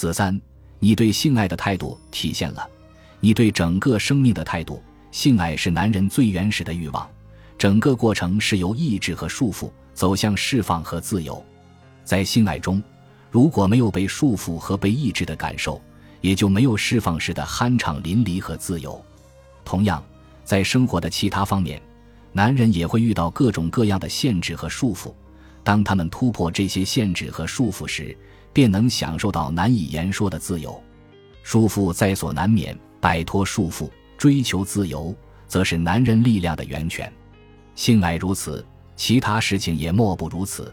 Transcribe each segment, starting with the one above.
子三，你对性爱的态度体现了你对整个生命的态度。性爱是男人最原始的欲望，整个过程是由抑制和束缚走向释放和自由。在性爱中，如果没有被束缚和被抑制的感受，也就没有释放时的酣畅淋漓和自由。同样，在生活的其他方面，男人也会遇到各种各样的限制和束缚。当他们突破这些限制和束缚时，便能享受到难以言说的自由。束缚在所难免，摆脱束缚，追求自由，则是男人力量的源泉。性爱如此，其他事情也莫不如此。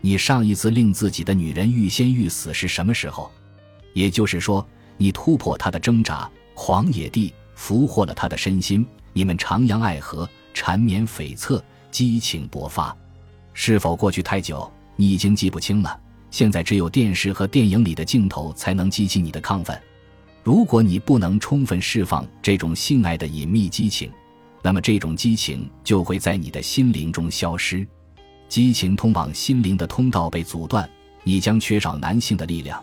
你上一次令自己的女人欲仙欲死是什么时候？也就是说，你突破她的挣扎，狂野地俘获了她的身心。你们徜徉爱河，缠绵悱恻，激情勃发。是否过去太久，你已经记不清了？现在只有电视和电影里的镜头才能激起你的亢奋。如果你不能充分释放这种性爱的隐秘激情，那么这种激情就会在你的心灵中消失。激情通往心灵的通道被阻断，你将缺少男性的力量。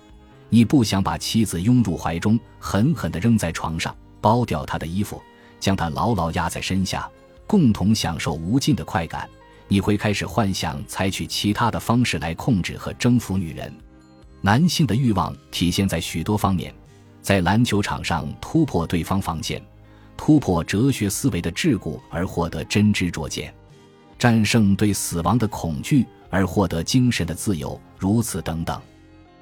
你不想把妻子拥入怀中，狠狠地扔在床上，剥掉她的衣服，将她牢牢压在身下，共同享受无尽的快感。你会开始幻想采取其他的方式来控制和征服女人。男性的欲望体现在许多方面，在篮球场上突破对方防线，突破哲学思维的桎梏而获得真知灼见，战胜对死亡的恐惧而获得精神的自由，如此等等。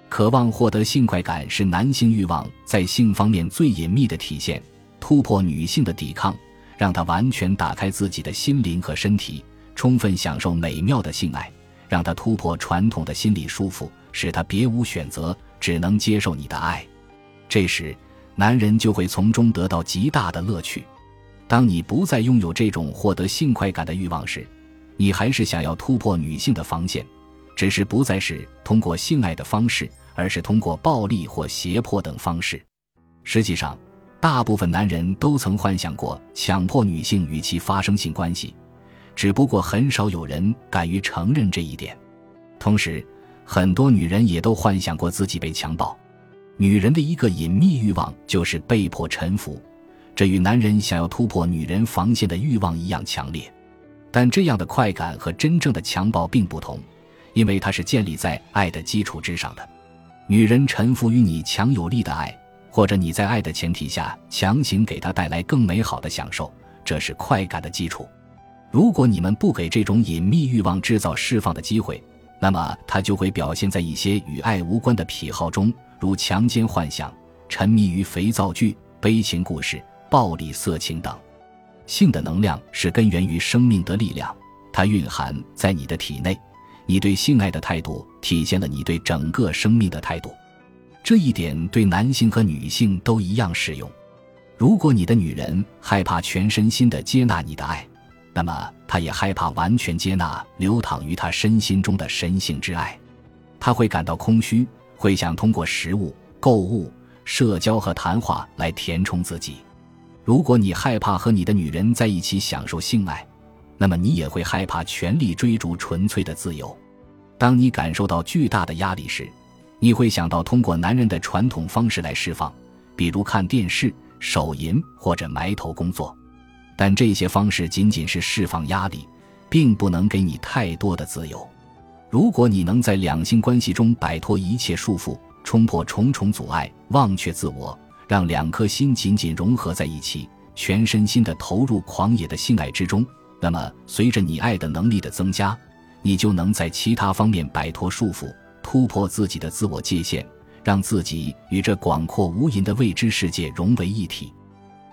渴望获得性快感是男性欲望在性方面最隐秘的体现。突破女性的抵抗，让他完全打开自己的心灵和身体。充分享受美妙的性爱，让他突破传统的心理束缚，使他别无选择，只能接受你的爱。这时，男人就会从中得到极大的乐趣。当你不再拥有这种获得性快感的欲望时，你还是想要突破女性的防线，只是不再是通过性爱的方式，而是通过暴力或胁迫等方式。实际上，大部分男人都曾幻想过强迫女性与其发生性关系。只不过很少有人敢于承认这一点，同时，很多女人也都幻想过自己被强暴。女人的一个隐秘欲望就是被迫臣服，这与男人想要突破女人防线的欲望一样强烈。但这样的快感和真正的强暴并不同，因为它是建立在爱的基础之上的。女人臣服于你强有力的爱，或者你在爱的前提下强行给她带来更美好的享受，这是快感的基础。如果你们不给这种隐秘欲望制造释放的机会，那么它就会表现在一些与爱无关的癖好中，如强奸幻想、沉迷于肥皂剧、悲情故事、暴力色情等。性的能量是根源于生命的力量，它蕴含在你的体内。你对性爱的态度体现了你对整个生命的态度，这一点对男性和女性都一样适用。如果你的女人害怕全身心的接纳你的爱，那么，他也害怕完全接纳流淌于他身心中的神性之爱，他会感到空虚，会想通过食物、购物、社交和谈话来填充自己。如果你害怕和你的女人在一起享受性爱，那么你也会害怕全力追逐纯粹的自由。当你感受到巨大的压力时，你会想到通过男人的传统方式来释放，比如看电视、手淫或者埋头工作。但这些方式仅仅是释放压力，并不能给你太多的自由。如果你能在两性关系中摆脱一切束缚，冲破重重阻碍，忘却自我，让两颗心紧紧融合在一起，全身心的投入狂野的性爱之中，那么随着你爱的能力的增加，你就能在其他方面摆脱束缚，突破自己的自我界限，让自己与这广阔无垠的未知世界融为一体。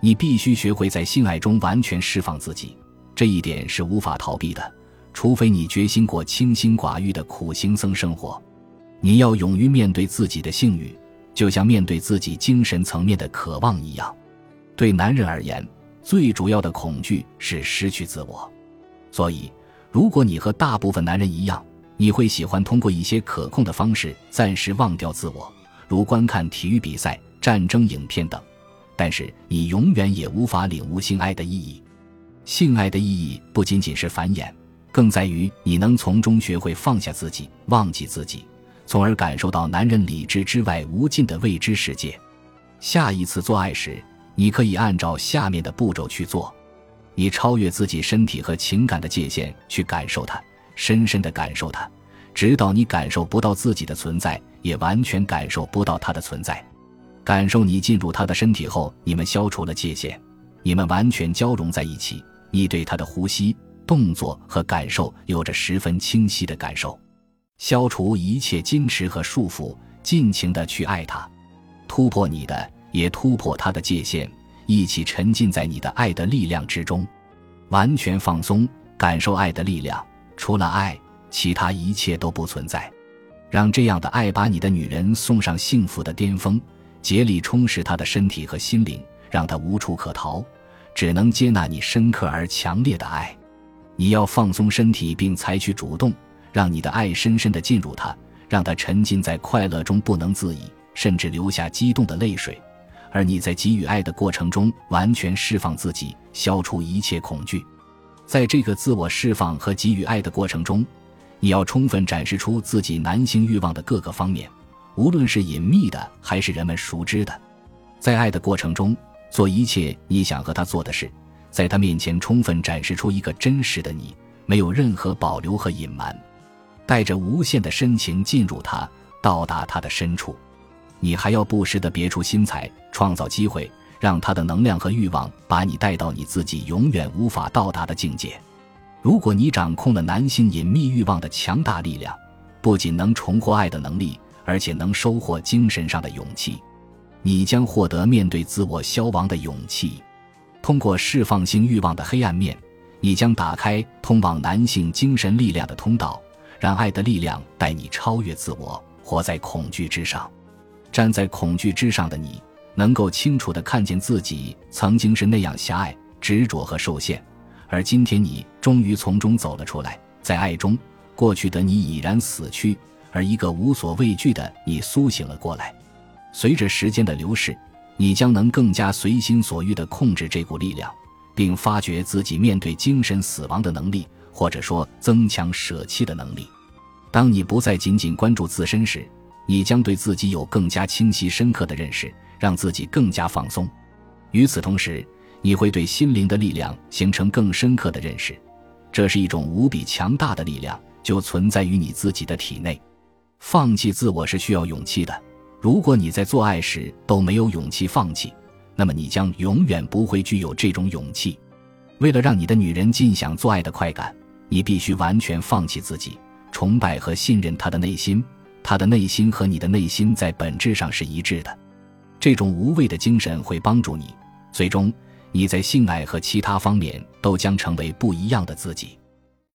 你必须学会在性爱中完全释放自己，这一点是无法逃避的，除非你决心过清心寡欲的苦行僧生活。你要勇于面对自己的性欲，就像面对自己精神层面的渴望一样。对男人而言，最主要的恐惧是失去自我。所以，如果你和大部分男人一样，你会喜欢通过一些可控的方式暂时忘掉自我，如观看体育比赛、战争影片等。但是你永远也无法领悟性爱的意义。性爱的意义不仅仅是繁衍，更在于你能从中学会放下自己，忘记自己，从而感受到男人理智之外无尽的未知世界。下一次做爱时，你可以按照下面的步骤去做：你超越自己身体和情感的界限去感受它，深深的感受它，直到你感受不到自己的存在，也完全感受不到它的存在。感受你进入他的身体后，你们消除了界限，你们完全交融在一起。你对他的呼吸、动作和感受有着十分清晰的感受。消除一切矜持和束缚，尽情的去爱他，突破你的，也突破他的界限，一起沉浸在你的爱的力量之中，完全放松，感受爱的力量。除了爱，其他一切都不存在。让这样的爱把你的女人送上幸福的巅峰，竭力充实他的身体和心灵，让他无处可逃，只能接纳你深刻而强烈的爱。你要放松身体，并采取主动。让你的爱深深地进入他，让他沉浸在快乐中不能自已，甚至流下激动的泪水。而你在给予爱的过程中，完全释放自己，消除一切恐惧。在这个自我释放和给予爱的过程中，你要充分展示出自己男性欲望的各个方面，无论是隐秘的还是人们熟知的。在爱的过程中，做一切你想和他做的事，在他面前充分展示出一个真实的你，没有任何保留和隐瞒。带着无限的深情进入他，到达他的深处。你还要不时地别出心裁，创造机会，让他的能量和欲望把你带到你自己永远无法到达的境界。如果你掌控了男性隐秘欲望的强大力量，不仅能重获爱的能力，而且能收获精神上的勇气。你将获得面对自我消亡的勇气。通过释放性欲望的黑暗面，你将打开通往男性精神力量的通道。让爱的力量带你超越自我，活在恐惧之上。站在恐惧之上的你，能够清楚地看见自己曾经是那样狭隘、执着和受限，而今天你终于从中走了出来。在爱中，过去的你已然死去，而一个无所畏惧的你苏醒了过来。随着时间的流逝，你将能更加随心所欲地控制这股力量，并发掘自己面对精神死亡的能力。或者说，增强舍弃的能力。当你不再仅仅关注自身时，你将对自己有更加清晰、深刻的认识，让自己更加放松。与此同时，你会对心灵的力量形成更深刻的认识。这是一种无比强大的力量，就存在于你自己的体内。放弃自我是需要勇气的。如果你在做爱时都没有勇气放弃，那么你将永远不会具有这种勇气。为了让你的女人尽享做爱的快感。你必须完全放弃自己，崇拜和信任她的内心，他的内心和你的内心在本质上是一致的。这种无畏的精神会帮助你，最终你在性爱和其他方面都将成为不一样的自己。